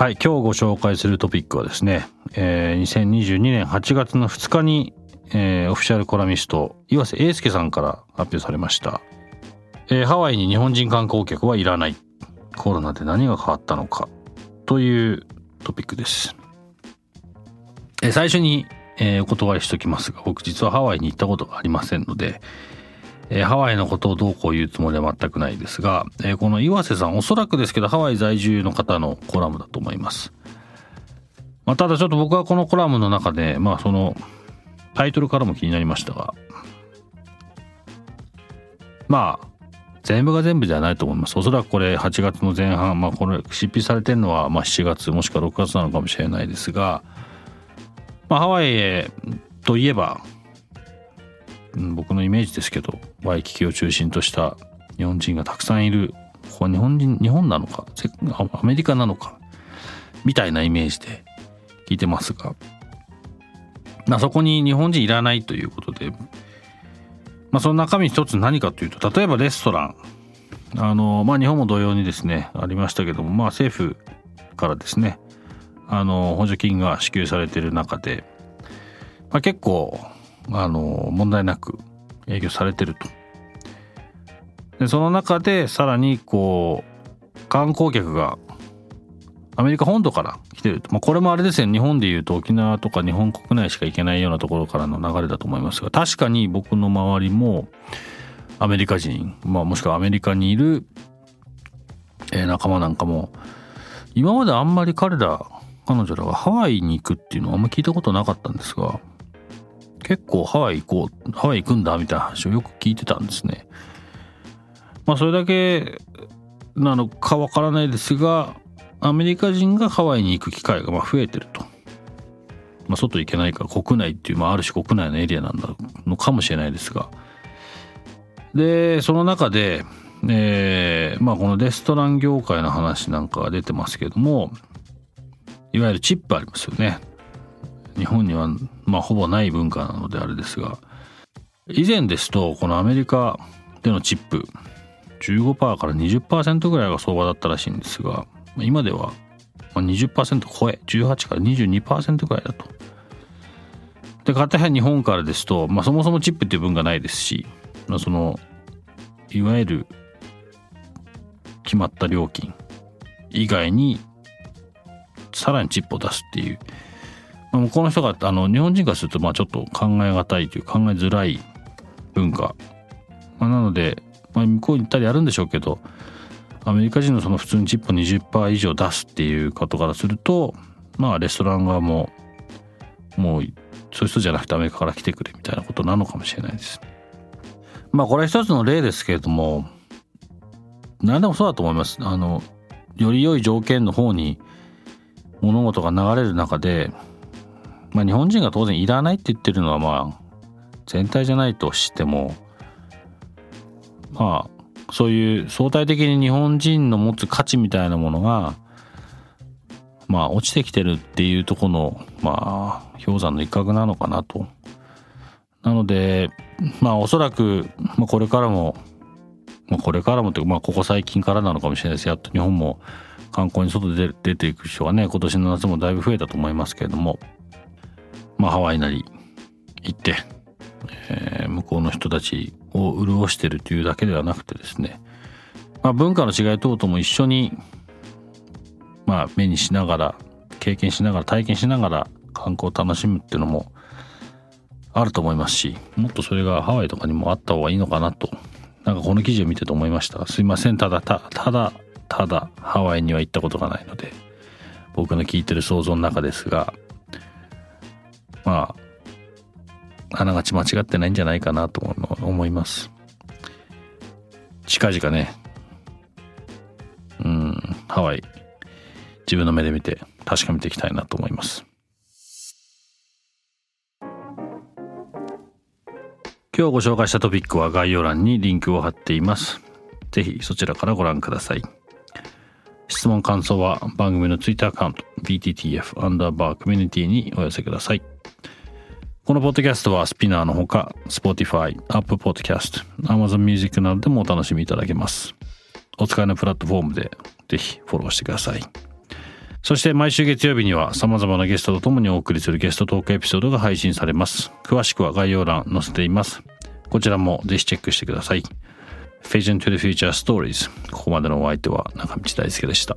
はい今日ご紹介するトピックはですね、えー、2022年8月の2日にえー、オフィシャルコラミスト岩瀬英介さんから発表されました、えー、ハワイに日本人観光客はいらない。コロナで何が変わったのか。というトピックです、えー、最初に、えー、お断りしときますが僕実はハワイに行ったことがありませんので、えー、ハワイのことをどうこう言うつもりは全くないですが、えー、この岩瀬さんおそらくですけどハワイ在住の方のコラムだと思います。まあ、ただちょっと僕はこのコラムの中でまあそのタイトルからも気になりましたがまあ全部が全部ではないと思います。おそらくこれ8月の前半まあこれ執筆されてるのはま7月もしくは6月なのかもしれないですが、まあ、ハワイへといえば、僕のイメージですけどワイキキを中心とした日本人がたくさんいるここは日本人日本なのかアメリカなのかみたいなイメージで聞いてますがまあ、そこに日本人いらないということで、まあ、その中身一つ何かというと例えばレストラン。あの、まあ、日本も同様にですねありましたけども、まあ、政府からですねあの補助金が支給されている中で、まあ、結構あの問題なく営業されてると。でその中でさらにこう観光客がアメリカ本土から来てるとまあ、これもあれですね日本でいうと沖縄とか日本国内しか行けないようなところからの流れだと思いますが確かに僕の周りもアメリカ人、まあ、もしくはアメリカにいる、え、仲間なんかも今まであんまり彼ら彼女らがハワイに行くっていうのはあんま聞いたことなかったんですが結構ハワイ行こうハワイ行くんだみたいな話をよく聞いてたんですね。まあそれだけなのかわからないですがアメリカ人がハワイに行く機会がま増えてると。まあ、外行けないから国内っていう、まあ、ある種国内のエリアなんだのかもしれないですが。で、その中で、えー、まあこのレストラン業界の話なんかが出てますけども、いわゆるチップありますよね。日本には、まあほぼない文化なのであれですが、以前ですと、このアメリカでのチップ、15%から20%ぐらいが相場だったらしいんですが、今では20%超え18から22%ぐらいだと。で片や日本からですと、まあ、そもそもチップっていう文がないですし、まあ、そのいわゆる決まった料金以外にさらにチップを出すっていう、この人があの日本人からするとまあちょっと考え難いという考えづらい文化、まあ、なので、まあ、向こうに行ったりやるんでしょうけどアメリカ人のその普通にチップ20%以上出すっていうことからするとまあレストラン側ももうそういう人じゃなくてアメリカから来てくれみたいなことなのかもしれないです。まあこれは一つの例ですけれども何でもそうだと思います。あのより良い条件の方に物事が流れる中で、まあ、日本人が当然いらないって言ってるのはまあ全体じゃないとしてもまあそういう相対的に日本人の持つ価値みたいなものがまあ落ちてきてるっていうとこのまあ氷山の一角なのかなと。なのでまあおそらく、ま、これからも、まあ、これからもというか、まあ、ここ最近からなのかもしれないですやっと日本も観光に外で出ていく人がね今年の夏もだいぶ増えたと思いますけれどもまあハワイなり行ってえー、向こうの人たちを潤してるというだけではなくてですね、まあ、文化の違い等々も一緒に、まあ、目にしながら経験しながら体験しながら観光を楽しむっていうのもあると思いますしもっとそれがハワイとかにもあった方がいいのかなとなんかこの記事を見てて思いました。すいません。ただたただただハワイには行ったことがないので僕の聞いてる想像の中ですがまああながち間違ってないんじゃないかなと思います。近々ね。うんハワイ。自分の目で見て確かめていきたいなと思います。今日ご紹介したトピックは概要欄にリンクを貼っています。ぜひそちらからご覧ください。質問感想は番組のツイッターアカウント BTTF アンダーバーコミュニティにお寄せください。このポッドキャストはスピナーのほか Spotify、Apple Podcast、Amazon Music などでもお楽しみいただけますお使いのプラットフォームでぜひフォローしてくださいそして毎週月曜日には様々なゲストと共にお送りするゲストトークエピソードが配信されます。詳しくは概要欄載せています。こちらもぜひチェックしてください。Vision to the Future Stories ここまでのお相手は中道大輔でした。